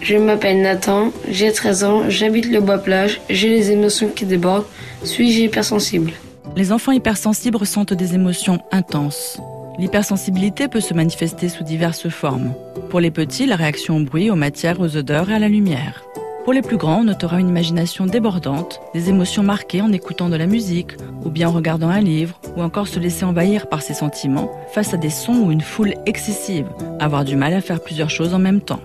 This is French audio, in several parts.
Je m'appelle Nathan, j'ai 13 ans, j'habite le bois-plage, j'ai les émotions qui débordent, suis-je hypersensible? Les enfants hypersensibles ressentent des émotions intenses. L'hypersensibilité peut se manifester sous diverses formes. Pour les petits, la réaction au bruit, aux matières, aux odeurs et à la lumière. Pour les plus grands, on notera une imagination débordante, des émotions marquées en écoutant de la musique, ou bien en regardant un livre, ou encore se laisser envahir par ses sentiments face à des sons ou une foule excessive, avoir du mal à faire plusieurs choses en même temps.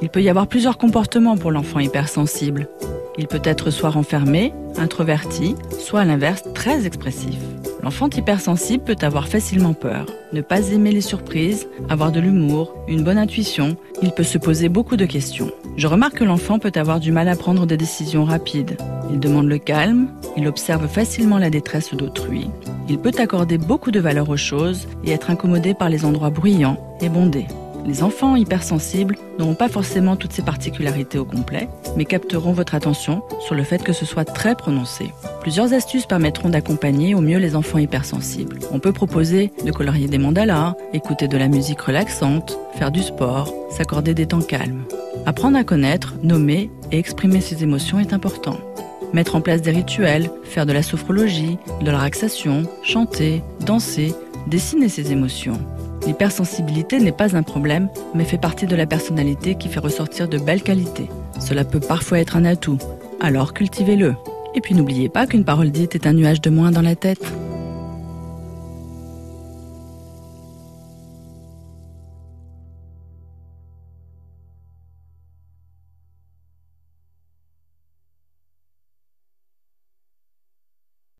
Il peut y avoir plusieurs comportements pour l'enfant hypersensible. Il peut être soit renfermé, introverti, soit à l'inverse très expressif. L'enfant hypersensible peut avoir facilement peur, ne pas aimer les surprises, avoir de l'humour, une bonne intuition, il peut se poser beaucoup de questions. Je remarque que l'enfant peut avoir du mal à prendre des décisions rapides. Il demande le calme, il observe facilement la détresse d'autrui, il peut accorder beaucoup de valeur aux choses et être incommodé par les endroits bruyants et bondés. Les enfants hypersensibles n'auront pas forcément toutes ces particularités au complet, mais capteront votre attention sur le fait que ce soit très prononcé. Plusieurs astuces permettront d'accompagner au mieux les enfants hypersensibles. On peut proposer de colorier des mandalas, écouter de la musique relaxante, faire du sport, s'accorder des temps calmes. Apprendre à connaître, nommer et exprimer ses émotions est important. Mettre en place des rituels, faire de la sophrologie, de la relaxation, chanter, danser, dessiner ses émotions. L'hypersensibilité n'est pas un problème, mais fait partie de la personnalité qui fait ressortir de belles qualités. Cela peut parfois être un atout, alors cultivez-le. Et puis n'oubliez pas qu'une parole dite est un nuage de moins dans la tête.